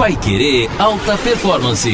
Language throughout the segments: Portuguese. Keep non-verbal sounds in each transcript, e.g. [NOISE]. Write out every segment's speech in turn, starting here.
Pai Querer Alta Performance.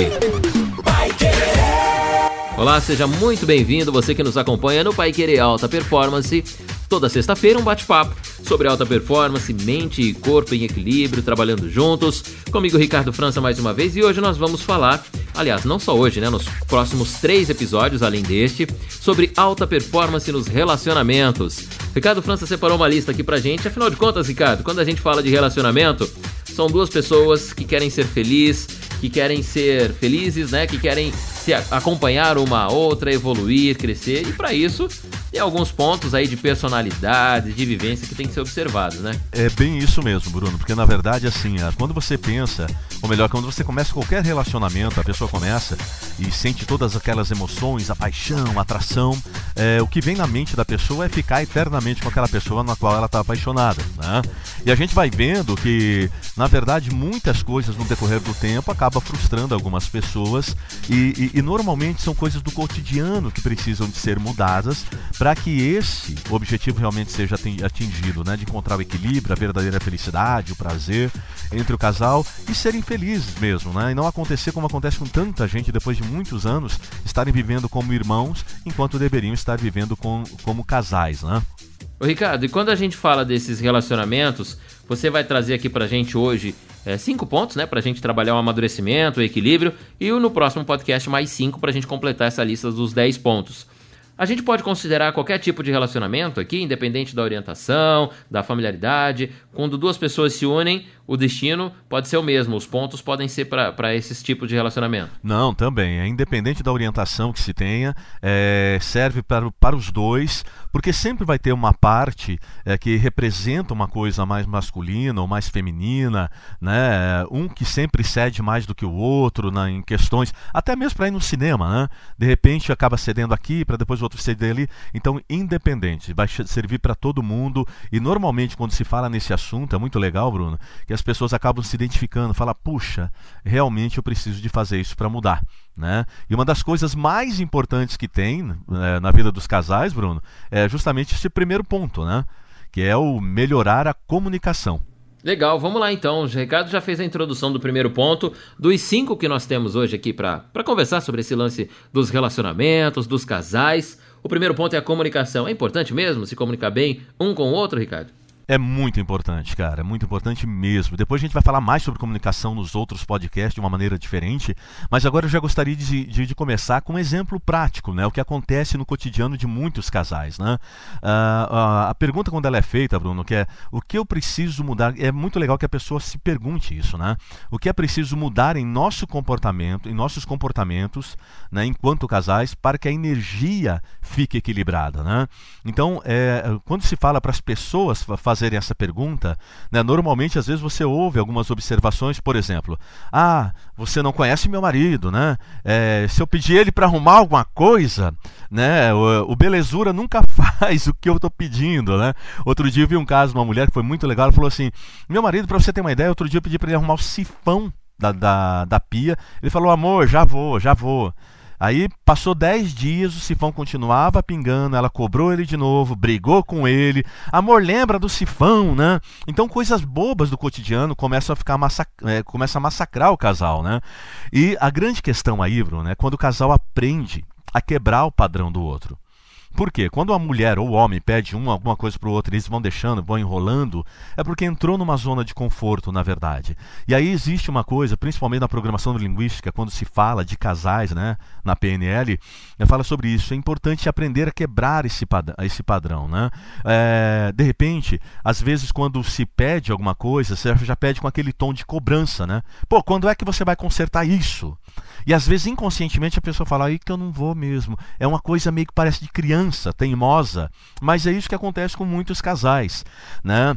Olá, seja muito bem-vindo, você que nos acompanha no Pai Querer Alta Performance. Toda sexta-feira um bate-papo sobre alta performance, mente e corpo em equilíbrio, trabalhando juntos. Comigo Ricardo França mais uma vez e hoje nós vamos falar, aliás, não só hoje, né, nos próximos três episódios além deste, sobre alta performance nos relacionamentos. Ricardo França separou uma lista aqui pra gente, afinal de contas, Ricardo, quando a gente fala de relacionamento, são duas pessoas que querem ser felizes, que querem ser felizes, né, que querem se acompanhar uma outra, evoluir, crescer, e para isso tem alguns pontos aí de personalidade, de vivência que tem que ser observados, né? É bem isso mesmo, Bruno, porque na verdade, assim, quando você pensa, ou melhor, quando você começa qualquer relacionamento, a pessoa começa e sente todas aquelas emoções, a paixão, a atração, é, o que vem na mente da pessoa é ficar eternamente com aquela pessoa na qual ela está apaixonada, né? E a gente vai vendo que, na verdade, muitas coisas no decorrer do tempo acaba frustrando algumas pessoas e, e, e normalmente são coisas do cotidiano que precisam de ser mudadas para que esse objetivo realmente seja atingido, né? De encontrar o equilíbrio, a verdadeira felicidade, o prazer entre o casal e serem felizes mesmo, né? E não acontecer como acontece com tanta gente depois de muitos anos estarem vivendo como irmãos enquanto deveriam estar vivendo com, como casais, né? Ô Ricardo, e quando a gente fala desses relacionamentos, você vai trazer aqui pra gente hoje é, cinco pontos, né? Pra gente trabalhar o amadurecimento, o equilíbrio, e no próximo podcast mais cinco pra gente completar essa lista dos 10 pontos. A gente pode considerar qualquer tipo de relacionamento aqui, independente da orientação, da familiaridade. Quando duas pessoas se unem, o destino pode ser o mesmo, os pontos podem ser para esses tipos de relacionamento. Não, também. É independente da orientação que se tenha, é, serve para, para os dois, porque sempre vai ter uma parte é, que representa uma coisa mais masculina ou mais feminina, né? um que sempre cede mais do que o outro né, em questões, até mesmo para ir no cinema, né? de repente acaba cedendo aqui para depois outro ceder ali. Então, independente, vai servir para todo mundo e normalmente quando se fala nesse assunto, é muito legal, Bruno, que as pessoas acabam se identificando, fala, puxa, realmente eu preciso de fazer isso para mudar. Né? E uma das coisas mais importantes que tem né, na vida dos casais, Bruno, é justamente esse primeiro ponto, né? que é o melhorar a comunicação. Legal, vamos lá então. O Ricardo já fez a introdução do primeiro ponto, dos cinco que nós temos hoje aqui para conversar sobre esse lance dos relacionamentos, dos casais. O primeiro ponto é a comunicação. É importante mesmo se comunicar bem um com o outro, Ricardo? É muito importante, cara, é muito importante mesmo. Depois a gente vai falar mais sobre comunicação nos outros podcasts de uma maneira diferente, mas agora eu já gostaria de, de, de começar com um exemplo prático, né? O que acontece no cotidiano de muitos casais, né? Uh, uh, a pergunta quando ela é feita, Bruno, que é o que eu preciso mudar, é muito legal que a pessoa se pergunte isso, né? O que é preciso mudar em nosso comportamento, em nossos comportamentos, né? Enquanto casais, para que a energia fique equilibrada, né? Então, é, quando se fala para as pessoas fazer fazerem essa pergunta, né, normalmente às vezes você ouve algumas observações, por exemplo, ah, você não conhece meu marido, né? É, se eu pedir ele para arrumar alguma coisa, né, o, o, belezura nunca [LAUGHS] faz o que eu estou pedindo, né? Outro dia eu vi um caso de uma mulher que foi muito legal, ela falou assim, meu marido, para você ter uma ideia, outro dia eu pedi para ele arrumar o sifão da, da, da pia, ele falou, amor, já vou, já vou. Aí passou 10 dias, o sifão continuava pingando, ela cobrou ele de novo, brigou com ele. Amor, lembra do sifão, né? Então coisas bobas do cotidiano começam a ficar massac... é, começam a massacrar o casal, né? E a grande questão aí, Bruno, é quando o casal aprende a quebrar o padrão do outro. Por quê? Quando a mulher ou o homem pede um alguma coisa para o outro, eles vão deixando, vão enrolando, é porque entrou numa zona de conforto, na verdade. E aí existe uma coisa, principalmente na programação linguística, quando se fala de casais, né, na PNL, fala sobre isso. É importante aprender a quebrar esse, pad esse padrão, né? É, de repente, às vezes quando se pede alguma coisa, você já pede com aquele tom de cobrança, né? Pô, quando é que você vai consertar isso? E às vezes inconscientemente a pessoa fala aí que eu não vou mesmo. É uma coisa meio que parece de criança, teimosa, mas é isso que acontece com muitos casais, né?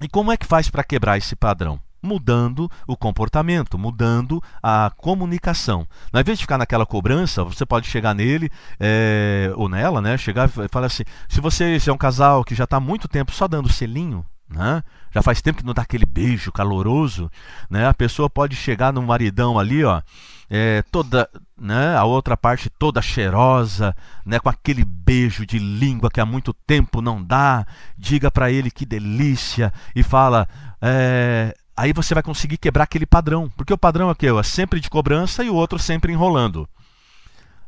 E como é que faz para quebrar esse padrão? mudando o comportamento, mudando a comunicação. Ao invés de ficar naquela cobrança, você pode chegar nele é, ou nela, né? Chegar e falar assim: se você se é um casal que já está há muito tempo só dando selinho, né? Já faz tempo que não dá aquele beijo caloroso, né? A pessoa pode chegar no maridão ali, ó, é, toda, né, a outra parte toda cheirosa, né, com aquele beijo de língua que há muito tempo não dá, diga para ele que delícia e fala, é, aí você vai conseguir quebrar aquele padrão. Porque o padrão é o quê? É sempre de cobrança e o outro sempre enrolando.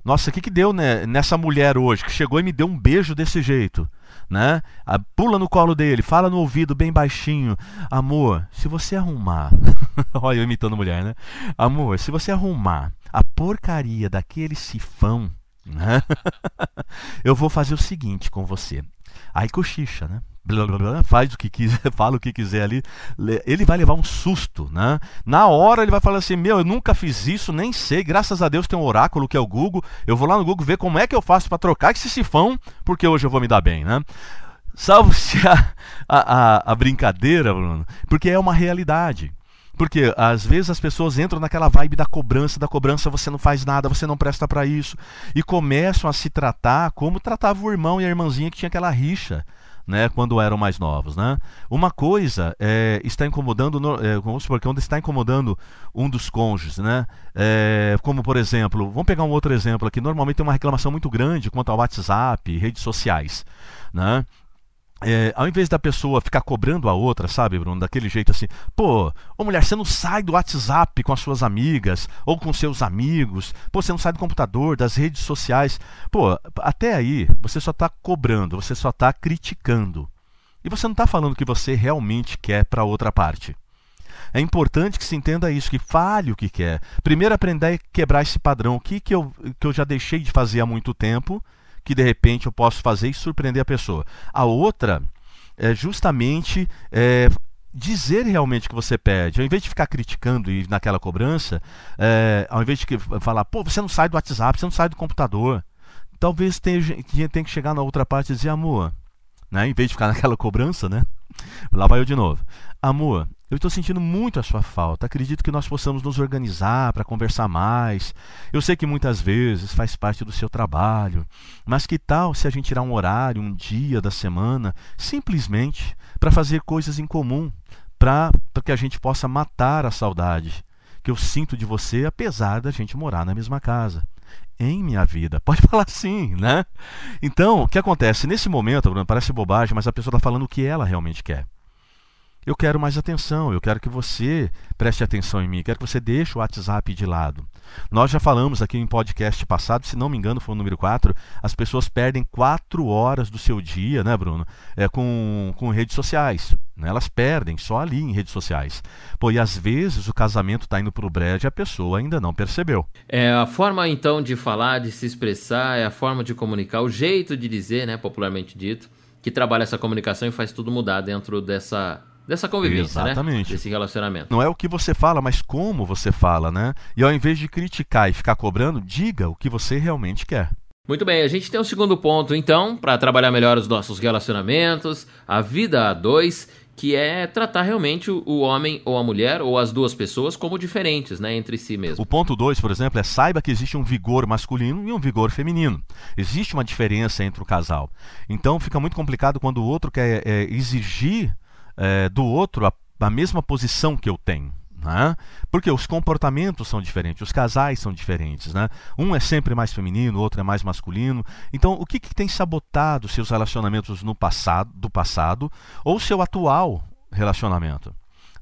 Nossa, o que, que deu né, nessa mulher hoje que chegou e me deu um beijo desse jeito? Né? A, pula no colo dele, fala no ouvido bem baixinho: Amor, se você arrumar. [LAUGHS] Olha, eu imitando mulher, né? Amor, se você arrumar a porcaria daquele sifão, né? [LAUGHS] eu vou fazer o seguinte com você. Aí cochicha, né? Blá, blá, blá, faz o que quiser, [LAUGHS] fala o que quiser ali, ele vai levar um susto, né? Na hora ele vai falar assim: Meu, eu nunca fiz isso, nem sei. Graças a Deus tem um oráculo que é o Google. Eu vou lá no Google ver como é que eu faço para trocar esse sifão, porque hoje eu vou me dar bem, né? Salve-se a, a, a brincadeira, Bruno, porque é uma realidade. Porque às vezes as pessoas entram naquela vibe da cobrança, da cobrança, você não faz nada, você não presta para isso, e começam a se tratar como tratava o irmão e a irmãzinha que tinha aquela rixa né, quando eram mais novos. Né? Uma coisa é, está incomodando, é, vamos supor que onde está incomodando um dos cônjuges, né? É, como por exemplo, vamos pegar um outro exemplo aqui, normalmente tem uma reclamação muito grande quanto ao WhatsApp, redes sociais. Né? É, ao invés da pessoa ficar cobrando a outra, sabe, Bruno, daquele jeito assim, pô, ô mulher, você não sai do WhatsApp com as suas amigas ou com seus amigos, pô, você não sai do computador, das redes sociais, pô, até aí você só está cobrando, você só está criticando. E você não está falando o que você realmente quer para outra parte. É importante que se entenda isso, que fale o que quer. Primeiro aprender a quebrar esse padrão. O que, que, eu, que eu já deixei de fazer há muito tempo que de repente eu posso fazer e surpreender a pessoa. A outra é justamente é, dizer realmente o que você pede. Ao invés de ficar criticando e naquela cobrança, é, ao invés de falar, pô, você não sai do WhatsApp, você não sai do computador. Talvez tenha, tenha que chegar na outra parte e dizer, amor, né? em vez de ficar [LAUGHS] naquela cobrança, né? Lá vai eu de novo. Amor, eu estou sentindo muito a sua falta. Acredito que nós possamos nos organizar para conversar mais. Eu sei que muitas vezes faz parte do seu trabalho, mas que tal se a gente tirar um horário, um dia da semana, simplesmente para fazer coisas em comum, para que a gente possa matar a saudade que eu sinto de você, apesar da gente morar na mesma casa em minha vida. [LAUGHS] Pode falar sim, né? Então, o que acontece? Nesse momento, Bruno, parece bobagem, mas a pessoa está falando o que ela realmente quer. Eu quero mais atenção, eu quero que você preste atenção em mim, quero que você deixe o WhatsApp de lado. Nós já falamos aqui em podcast passado, se não me engano foi o número 4, as pessoas perdem 4 horas do seu dia, né, Bruno, é, com, com redes sociais. Né? Elas perdem só ali em redes sociais. Pô, e às vezes o casamento está indo para o brejo e a pessoa ainda não percebeu. É a forma então de falar, de se expressar, é a forma de comunicar, o jeito de dizer, né, popularmente dito, que trabalha essa comunicação e faz tudo mudar dentro dessa dessa convivência, né? Exatamente. né? Desse relacionamento. Não é o que você fala, mas como você fala, né? E ao invés de criticar e ficar cobrando, diga o que você realmente quer. Muito bem, a gente tem um segundo ponto, então, para trabalhar melhor os nossos relacionamentos, a vida a dois, que é tratar realmente o homem ou a mulher ou as duas pessoas como diferentes, né, entre si mesmo. O ponto 2, por exemplo, é saiba que existe um vigor masculino e um vigor feminino. Existe uma diferença entre o casal. Então fica muito complicado quando o outro quer é, exigir é, do outro a, a mesma posição que eu tenho. Né? Porque os comportamentos são diferentes, os casais são diferentes. Né? Um é sempre mais feminino, o outro é mais masculino. Então, o que, que tem sabotado seus relacionamentos no passado, do passado ou seu atual relacionamento?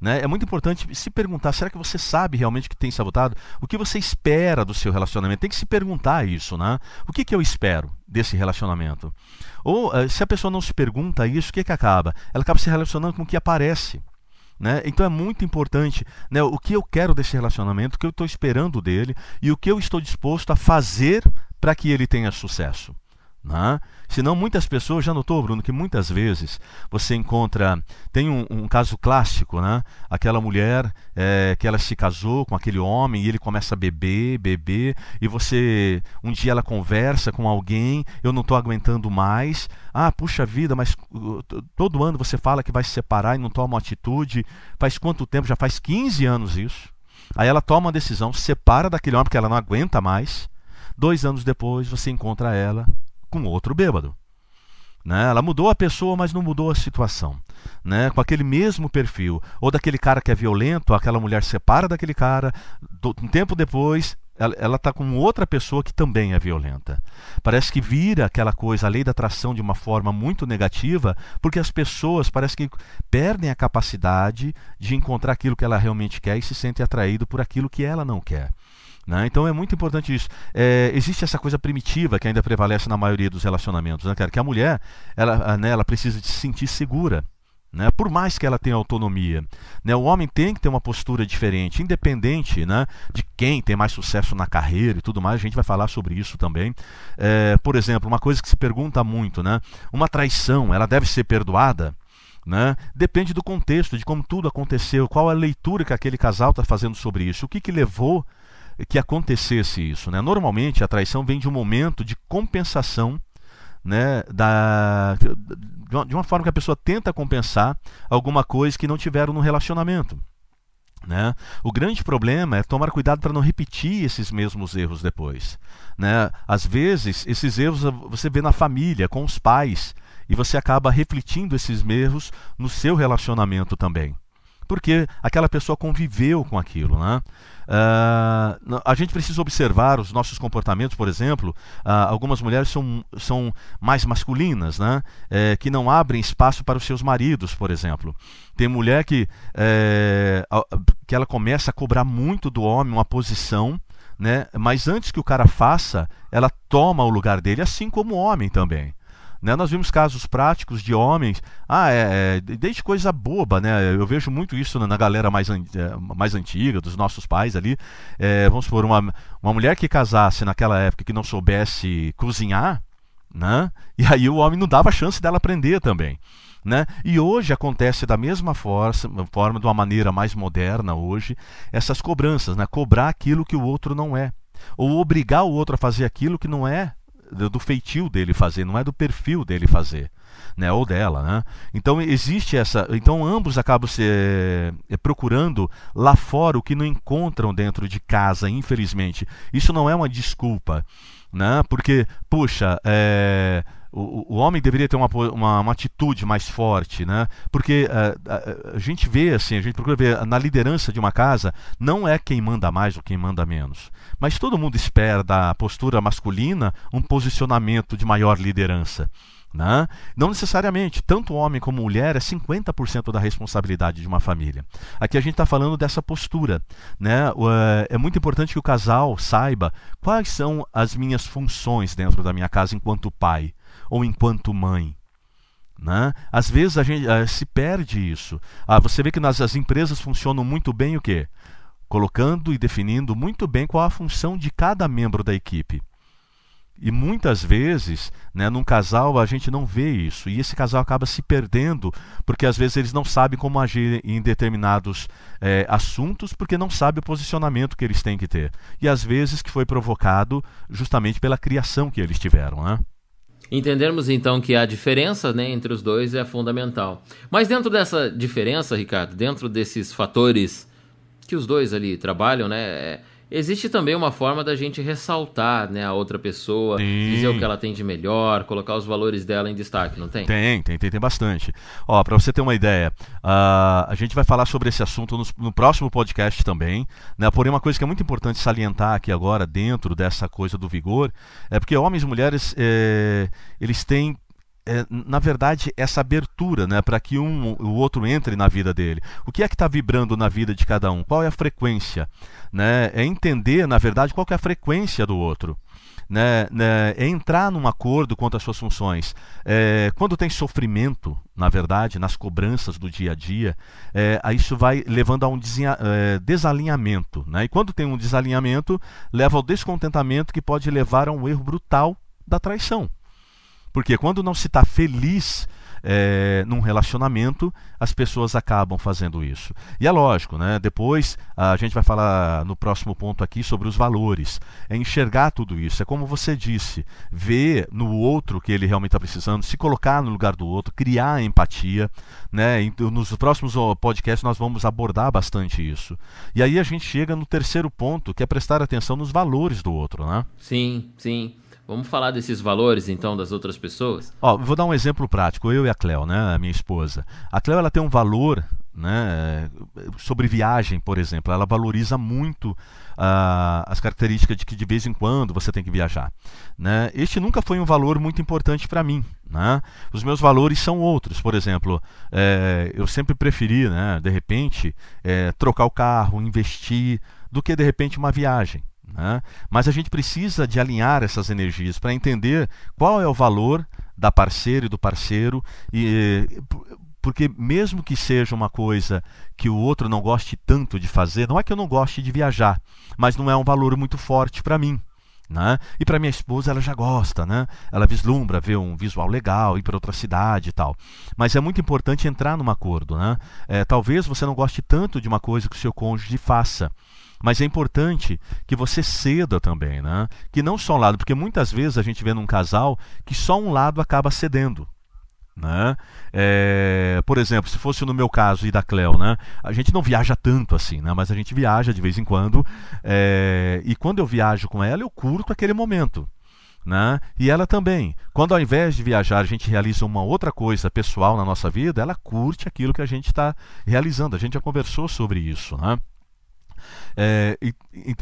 Né? É muito importante se perguntar: será que você sabe realmente que tem sabotado? O que você espera do seu relacionamento? Tem que se perguntar isso, né? O que, que eu espero desse relacionamento? Ou uh, se a pessoa não se pergunta isso, o que, que acaba? Ela acaba se relacionando com o que aparece. Né? Então é muito importante né, o que eu quero desse relacionamento, o que eu estou esperando dele e o que eu estou disposto a fazer para que ele tenha sucesso. Né? Senão, muitas pessoas, já notou, Bruno, que muitas vezes você encontra. Tem um, um caso clássico, né? Aquela mulher é, que ela se casou com aquele homem e ele começa a beber, beber, e você. Um dia ela conversa com alguém, eu não estou aguentando mais. Ah, puxa vida, mas uh, todo ano você fala que vai se separar e não toma uma atitude. Faz quanto tempo? Já faz 15 anos isso. Aí ela toma uma decisão, se separa daquele homem porque ela não aguenta mais. Dois anos depois você encontra ela com outro bêbado. Né? Ela mudou a pessoa, mas não mudou a situação. Né? Com aquele mesmo perfil. Ou daquele cara que é violento, aquela mulher separa daquele cara, do, um tempo depois ela está com outra pessoa que também é violenta. Parece que vira aquela coisa, a lei da atração de uma forma muito negativa, porque as pessoas parece que perdem a capacidade de encontrar aquilo que ela realmente quer e se sentem atraído por aquilo que ela não quer. Né? Então é muito importante isso. É, existe essa coisa primitiva que ainda prevalece na maioria dos relacionamentos, né, cara? Que a mulher ela, né, ela precisa de se sentir segura. Né? Por mais que ela tenha autonomia, né? o homem tem que ter uma postura diferente, independente né? de quem tem mais sucesso na carreira e tudo mais. A gente vai falar sobre isso também. É, por exemplo, uma coisa que se pergunta muito, né? Uma traição, ela deve ser perdoada? Né? Depende do contexto, de como tudo aconteceu, qual a leitura que aquele casal está fazendo sobre isso, o que, que levou que acontecesse isso. Né? Normalmente a traição vem de um momento de compensação né, da, de uma forma que a pessoa tenta compensar alguma coisa que não tiveram no relacionamento. Né? O grande problema é tomar cuidado para não repetir esses mesmos erros depois. Né? Às vezes, esses erros você vê na família, com os pais, e você acaba refletindo esses erros no seu relacionamento também. Porque aquela pessoa conviveu com aquilo. Né? Uh, a gente precisa observar os nossos comportamentos, por exemplo. Uh, algumas mulheres são, são mais masculinas, né? É, que não abrem espaço para os seus maridos, por exemplo. Tem mulher que, é, que ela começa a cobrar muito do homem uma posição, né? mas antes que o cara faça, ela toma o lugar dele, assim como o homem também. Né? Nós vimos casos práticos de homens, ah, é, é, desde coisa boba, né? Eu vejo muito isso na, na galera mais, an, é, mais antiga, dos nossos pais ali. É, vamos supor, uma, uma mulher que casasse naquela época que não soubesse cozinhar, né? E aí o homem não dava chance dela aprender também. Né? E hoje acontece da mesma forma, forma, de uma maneira mais moderna hoje, essas cobranças, né? cobrar aquilo que o outro não é, ou obrigar o outro a fazer aquilo que não é do feitio dele fazer, não é do perfil dele fazer. Né, ou dela, né? Então existe essa, então ambos acabam se é, procurando lá fora o que não encontram dentro de casa, infelizmente. Isso não é uma desculpa, né? Porque, puxa, é, o, o homem deveria ter uma, uma, uma, atitude mais forte, né? Porque uh, a, a, gente vê assim, a gente procura ver na liderança de uma casa, não é quem manda mais ou quem manda menos. Mas todo mundo espera da postura masculina um posicionamento de maior liderança. Né? Não necessariamente, tanto homem como mulher é 50% da responsabilidade de uma família. Aqui a gente está falando dessa postura. Né? Eh, é muito importante que o casal saiba quais são as minhas funções dentro da minha casa enquanto pai ou enquanto mãe. Né? Às vezes a gente uh, se perde isso. Ah, você vê que nas as empresas funcionam muito bem o quê? Colocando e definindo muito bem qual a função de cada membro da equipe. E muitas vezes, né, num casal, a gente não vê isso. E esse casal acaba se perdendo, porque às vezes eles não sabem como agir em determinados é, assuntos, porque não sabem o posicionamento que eles têm que ter. E às vezes que foi provocado justamente pela criação que eles tiveram. Né? Entendermos então que a diferença né, entre os dois é fundamental. Mas dentro dessa diferença, Ricardo, dentro desses fatores que os dois ali trabalham, né? É, existe também uma forma da gente ressaltar né, a outra pessoa, Sim. dizer o que ela tem de melhor, colocar os valores dela em destaque, não tem? Tem, tem, tem, tem bastante. Ó, para você ter uma ideia, uh, a gente vai falar sobre esse assunto no, no, próximo podcast também, né? Porém, uma coisa que é muito importante salientar aqui agora, dentro dessa coisa do vigor, é porque homens e mulheres, é, eles têm é, na verdade, essa abertura né, para que um, o outro entre na vida dele. O que é que está vibrando na vida de cada um? Qual é a frequência? Né? É entender, na verdade, qual é a frequência do outro. Né, né, é entrar num acordo quanto às suas funções. É, quando tem sofrimento, na verdade, nas cobranças do dia a dia, é, isso vai levando a um é, desalinhamento. Né? E quando tem um desalinhamento, leva ao descontentamento que pode levar a um erro brutal da traição. Porque quando não se está feliz é, num relacionamento, as pessoas acabam fazendo isso. E é lógico, né? Depois a gente vai falar no próximo ponto aqui sobre os valores. É enxergar tudo isso. É como você disse, ver no outro que ele realmente está precisando, se colocar no lugar do outro, criar empatia. Né? Nos próximos podcasts nós vamos abordar bastante isso. E aí a gente chega no terceiro ponto, que é prestar atenção nos valores do outro, né? Sim, sim. Vamos falar desses valores, então, das outras pessoas? Ó, vou dar um exemplo prático. Eu e a Cleo, né, a minha esposa. A Cleo ela tem um valor né, sobre viagem, por exemplo. Ela valoriza muito uh, as características de que de vez em quando você tem que viajar. Né? Este nunca foi um valor muito importante para mim. Né? Os meus valores são outros. Por exemplo, é, eu sempre preferi, né, de repente, é, trocar o carro, investir, do que de repente uma viagem. Né? Mas a gente precisa de alinhar essas energias para entender qual é o valor da parceira e do parceiro e porque mesmo que seja uma coisa que o outro não goste tanto de fazer, não é que eu não goste de viajar, mas não é um valor muito forte para mim. Né? E para minha esposa ela já gosta, né? Ela vislumbra ver um visual legal, ir para outra cidade e tal. Mas é muito importante entrar num acordo, né? É, talvez você não goste tanto de uma coisa que o seu cônjuge faça, mas é importante que você ceda também, né? Que não só um lado, porque muitas vezes a gente vê num casal que só um lado acaba cedendo. Né? É, por exemplo, se fosse no meu caso e da Cleo, né? a gente não viaja tanto assim, né? mas a gente viaja de vez em quando. É, e quando eu viajo com ela, eu curto aquele momento. Né? E ela também. Quando ao invés de viajar a gente realiza uma outra coisa pessoal na nossa vida, ela curte aquilo que a gente está realizando. A gente já conversou sobre isso. Né? É, e,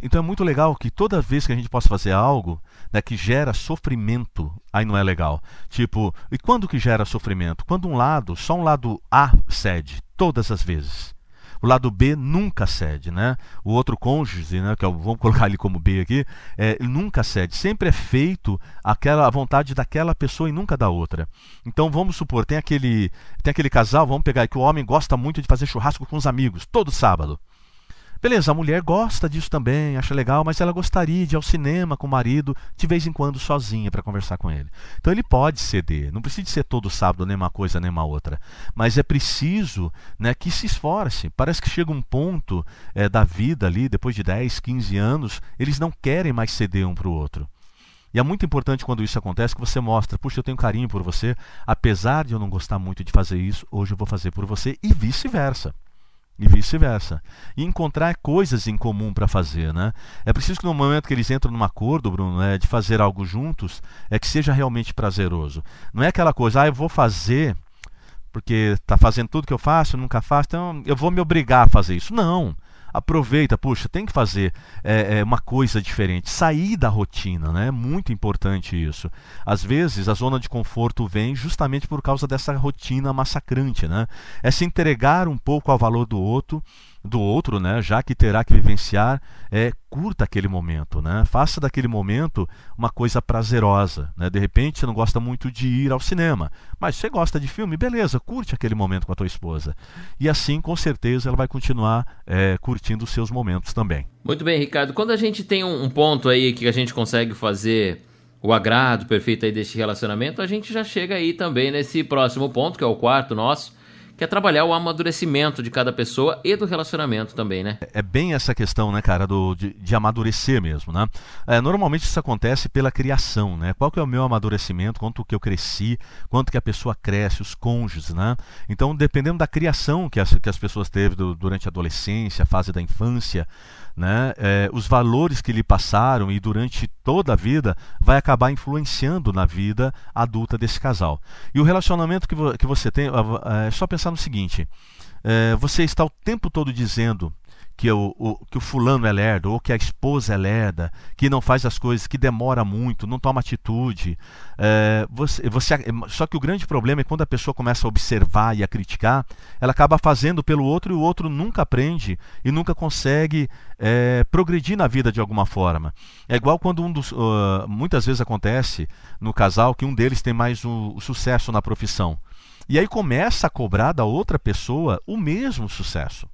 então é muito legal que toda vez que a gente possa fazer algo né, que gera sofrimento, aí não é legal. Tipo, e quando que gera sofrimento? Quando um lado, só um lado A cede, todas as vezes. O lado B nunca cede, né? O outro cônjuge, né, que é o, vamos colocar ele como B aqui, é, nunca cede. Sempre é feito aquela a vontade daquela pessoa e nunca da outra. Então vamos supor, tem aquele, tem aquele casal, vamos pegar que o homem gosta muito de fazer churrasco com os amigos, todo sábado. Beleza, a mulher gosta disso também, acha legal, mas ela gostaria de ir ao cinema com o marido de vez em quando sozinha para conversar com ele. Então ele pode ceder, não precisa ser todo sábado nem uma coisa nem uma outra, mas é preciso né, que se esforce. Parece que chega um ponto é, da vida ali, depois de 10, 15 anos, eles não querem mais ceder um para o outro. E é muito importante quando isso acontece que você mostra, puxa, eu tenho carinho por você, apesar de eu não gostar muito de fazer isso, hoje eu vou fazer por você e vice-versa e vice-versa. E encontrar coisas em comum para fazer, né? É preciso que no momento que eles entram num acordo, Bruno, né, de fazer algo juntos, é que seja realmente prazeroso. Não é aquela coisa, ah, eu vou fazer porque está fazendo tudo que eu faço, eu nunca faço, então eu vou me obrigar a fazer isso. Não aproveita, puxa, tem que fazer é, é, uma coisa diferente, sair da rotina, né? É muito importante isso. Às vezes a zona de conforto vem justamente por causa dessa rotina massacrante, né? É se entregar um pouco ao valor do outro do outro, né, já que terá que vivenciar, é, curta aquele momento, né? Faça daquele momento uma coisa prazerosa, né? De repente você não gosta muito de ir ao cinema, mas você gosta de filme, beleza, curte aquele momento com a tua esposa. E assim, com certeza, ela vai continuar é, curtindo os seus momentos também. Muito bem, Ricardo. Quando a gente tem um, um ponto aí que a gente consegue fazer o agrado perfeito aí deste relacionamento, a gente já chega aí também nesse próximo ponto, que é o quarto nosso, que é trabalhar o amadurecimento de cada pessoa e do relacionamento também, né? É bem essa questão, né, cara, do, de, de amadurecer mesmo, né? É, normalmente isso acontece pela criação, né? Qual que é o meu amadurecimento, quanto que eu cresci, quanto que a pessoa cresce, os cônjuges, né? Então, dependendo da criação que as, que as pessoas teve do, durante a adolescência, a fase da infância, né, é, os valores que lhe passaram e durante toda a vida vai acabar influenciando na vida adulta desse casal. E o relacionamento que, vo que você tem, é só pensar no seguinte: é, você está o tempo todo dizendo que o, o, que o fulano é lerdo, ou que a esposa é lerda, que não faz as coisas, que demora muito, não toma atitude. É, você, você, só que o grande problema é quando a pessoa começa a observar e a criticar, ela acaba fazendo pelo outro e o outro nunca aprende e nunca consegue é, progredir na vida de alguma forma. É igual quando um dos. Uh, muitas vezes acontece no casal que um deles tem mais o, o sucesso na profissão. E aí começa a cobrar da outra pessoa o mesmo sucesso.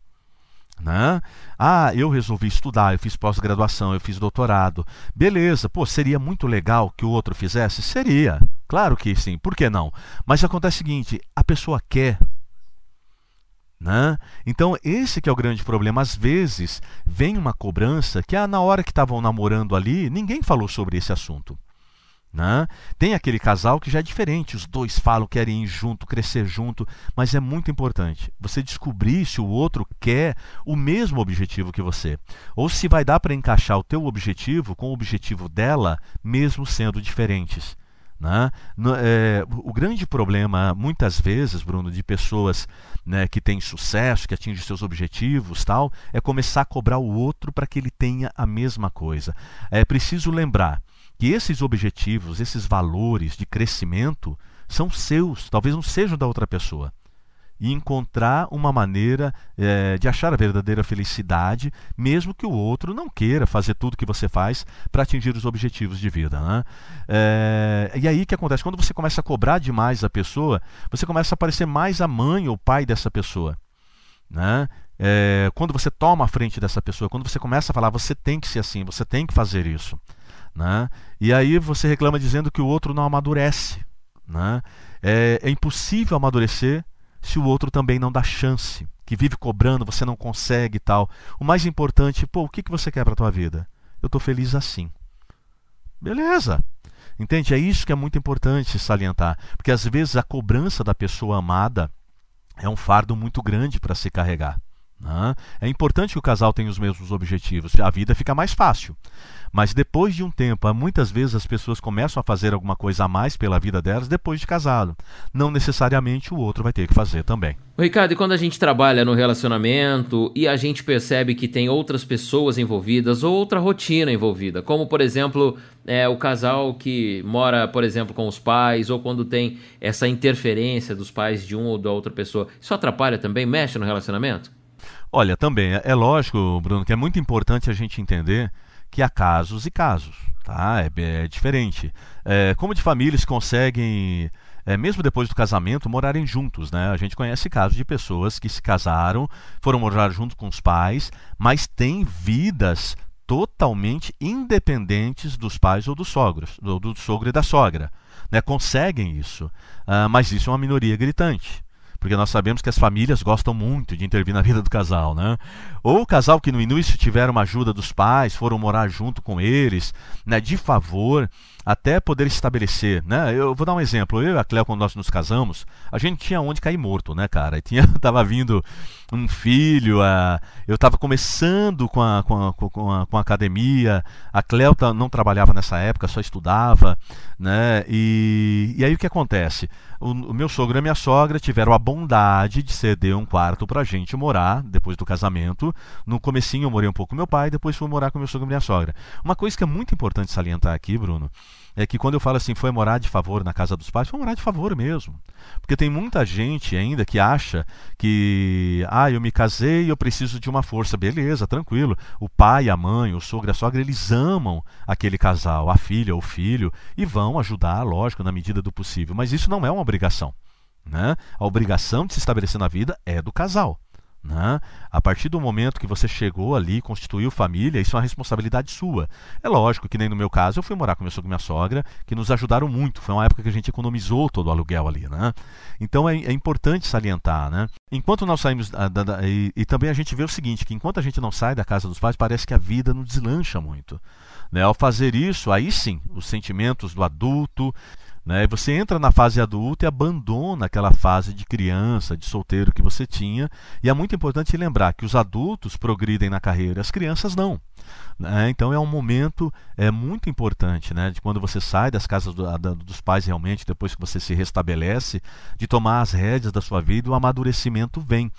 Né? Ah, eu resolvi estudar, eu fiz pós-graduação, eu fiz doutorado. Beleza, pô, seria muito legal que o outro fizesse? Seria, claro que sim, por que não? Mas acontece o seguinte: a pessoa quer. Né? Então, esse que é o grande problema. Às vezes vem uma cobrança que ah, na hora que estavam namorando ali, ninguém falou sobre esse assunto. Né? Tem aquele casal que já é diferente, os dois falam, querem ir junto, crescer junto, mas é muito importante você descobrir se o outro quer o mesmo objetivo que você, ou se vai dar para encaixar o teu objetivo com o objetivo dela, mesmo sendo diferentes. Né? No, é, o grande problema, muitas vezes, Bruno, de pessoas né, que têm sucesso, que atingem seus objetivos, tal, é começar a cobrar o outro para que ele tenha a mesma coisa. É preciso lembrar que esses objetivos, esses valores de crescimento, são seus, talvez não sejam da outra pessoa e encontrar uma maneira é, de achar a verdadeira felicidade, mesmo que o outro não queira fazer tudo que você faz para atingir os objetivos de vida. Né? É, e aí o que acontece? Quando você começa a cobrar demais a pessoa, você começa a parecer mais a mãe ou pai dessa pessoa. Né? É, quando você toma a frente dessa pessoa, quando você começa a falar, você tem que ser assim, você tem que fazer isso. Né? E aí você reclama dizendo que o outro não amadurece. Né? É, é impossível amadurecer se o outro também não dá chance, que vive cobrando, você não consegue e tal. O mais importante, pô, o que, que você quer para tua vida? Eu estou feliz assim. Beleza. Entende? É isso que é muito importante salientar, porque às vezes a cobrança da pessoa amada é um fardo muito grande para se carregar. Né? É importante que o casal tenha os mesmos objetivos, a vida fica mais fácil. Mas depois de um tempo, muitas vezes as pessoas começam a fazer alguma coisa a mais pela vida delas depois de casado. Não necessariamente o outro vai ter que fazer também. Ricardo, e quando a gente trabalha no relacionamento e a gente percebe que tem outras pessoas envolvidas ou outra rotina envolvida, como por exemplo é, o casal que mora, por exemplo, com os pais, ou quando tem essa interferência dos pais de um ou da outra pessoa, isso atrapalha também, mexe no relacionamento? Olha, também é, é lógico, Bruno, que é muito importante a gente entender que há casos e casos, tá? É, é diferente. É, como de famílias conseguem, é, mesmo depois do casamento, morarem juntos, né? A gente conhece casos de pessoas que se casaram, foram morar junto com os pais, mas têm vidas totalmente independentes dos pais ou dos sogros, do, sogro e da sogra. Né? Conseguem isso, uh, mas isso é uma minoria gritante porque nós sabemos que as famílias gostam muito de intervir na vida do casal, né? Ou o casal que no início tiveram uma ajuda dos pais, foram morar junto com eles, né, de favor, até poder estabelecer, né? Eu vou dar um exemplo. Eu e a Cléo, quando nós nos casamos, a gente tinha onde cair morto, né, cara? E tinha, [LAUGHS] tava vindo um filho, a, eu estava começando com a, com, a, com, a, com a academia, a Cléo não trabalhava nessa época, só estudava, né? E, e aí o que acontece? O, o meu sogro e a minha sogra tiveram a bondade de ceder um quarto pra gente morar, depois do casamento. No comecinho eu morei um pouco com meu pai, depois fui morar com meu sogro e minha sogra. Uma coisa que é muito importante salientar aqui, Bruno, é que quando eu falo assim, foi morar de favor na casa dos pais, foi morar de favor mesmo. Porque tem muita gente ainda que acha que, ah, eu me casei eu preciso de uma força. Beleza, tranquilo. O pai, a mãe, o sogro, a sogra, eles amam aquele casal, a filha, o filho, e vão ajudar, lógico, na medida do possível. Mas isso não é uma obrigação. Né? A obrigação de se estabelecer na vida é do casal. Né? A partir do momento que você chegou ali, constituiu família, isso é uma responsabilidade sua. É lógico que nem no meu caso, eu fui morar com meu sogro e minha sogra, que nos ajudaram muito. Foi uma época que a gente economizou todo o aluguel ali. Né? Então é, é importante salientar. Né? Enquanto nós saímos. Da, da, da, e, e, também a gente vê o seguinte: que enquanto a gente não sai da casa dos pais, parece que a vida não deslancha muito. Né? Ao fazer isso, aí sim, os sentimentos do adulto né? Você entra na fase adulta e abandona aquela fase de criança, de solteiro que você tinha. E é muito importante lembrar que os adultos progridem na carreira, as crianças não. Né? Então é um momento é muito importante, né? De quando você sai das casas do, da, dos pais realmente, depois que você se restabelece, de tomar as rédeas da sua vida, o amadurecimento vem.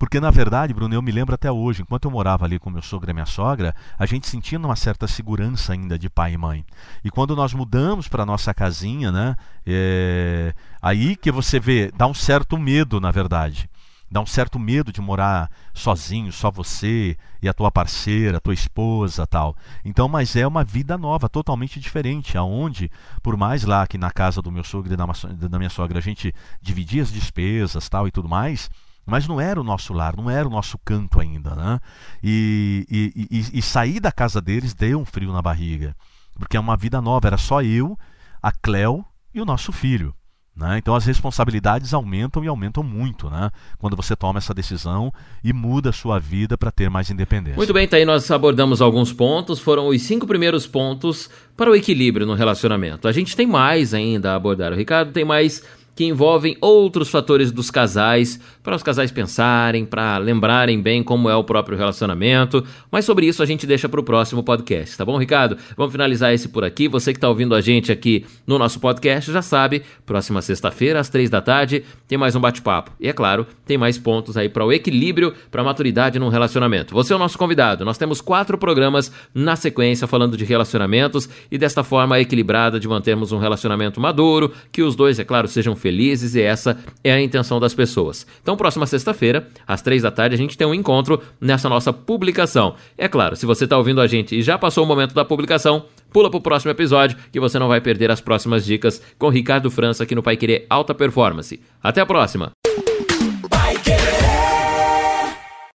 Porque, na verdade, Bruno, eu me lembro até hoje, enquanto eu morava ali com meu sogro e minha sogra, a gente sentia uma certa segurança ainda de pai e mãe. E quando nós mudamos para nossa casinha, né? É... Aí que você vê, dá um certo medo, na verdade dá um certo medo de morar sozinho, só você e a tua parceira, a tua esposa, tal. Então, mas é uma vida nova, totalmente diferente, aonde, por mais lá que na casa do meu sogro e da minha sogra a gente dividia as despesas, tal e tudo mais, mas não era o nosso lar, não era o nosso canto ainda, né? E, e, e, e sair da casa deles deu um frio na barriga, porque é uma vida nova, era só eu, a Cleo e o nosso filho. Né? Então as responsabilidades aumentam e aumentam muito né? quando você toma essa decisão e muda a sua vida para ter mais independência. Muito bem, tá aí nós abordamos alguns pontos, foram os cinco primeiros pontos para o equilíbrio no relacionamento. A gente tem mais ainda a abordar. O Ricardo tem mais que envolvem outros fatores dos casais, para os casais pensarem, para lembrarem bem como é o próprio relacionamento. Mas sobre isso a gente deixa para o próximo podcast, tá bom, Ricardo? Vamos finalizar esse por aqui. Você que está ouvindo a gente aqui no nosso podcast já sabe, próxima sexta-feira, às três da tarde, tem mais um bate-papo. E é claro, tem mais pontos aí para o equilíbrio, para a maturidade num relacionamento. Você é o nosso convidado. Nós temos quatro programas na sequência falando de relacionamentos e desta forma equilibrada de mantermos um relacionamento maduro, que os dois, é claro, sejam felizes e essa é a intenção das pessoas. Então, próxima sexta-feira, às três da tarde, a gente tem um encontro nessa nossa publicação. É claro, se você está ouvindo a gente e já passou o momento da publicação, pula para o próximo episódio que você não vai perder as próximas dicas com Ricardo França aqui no Pai Querer Alta Performance. Até a próxima!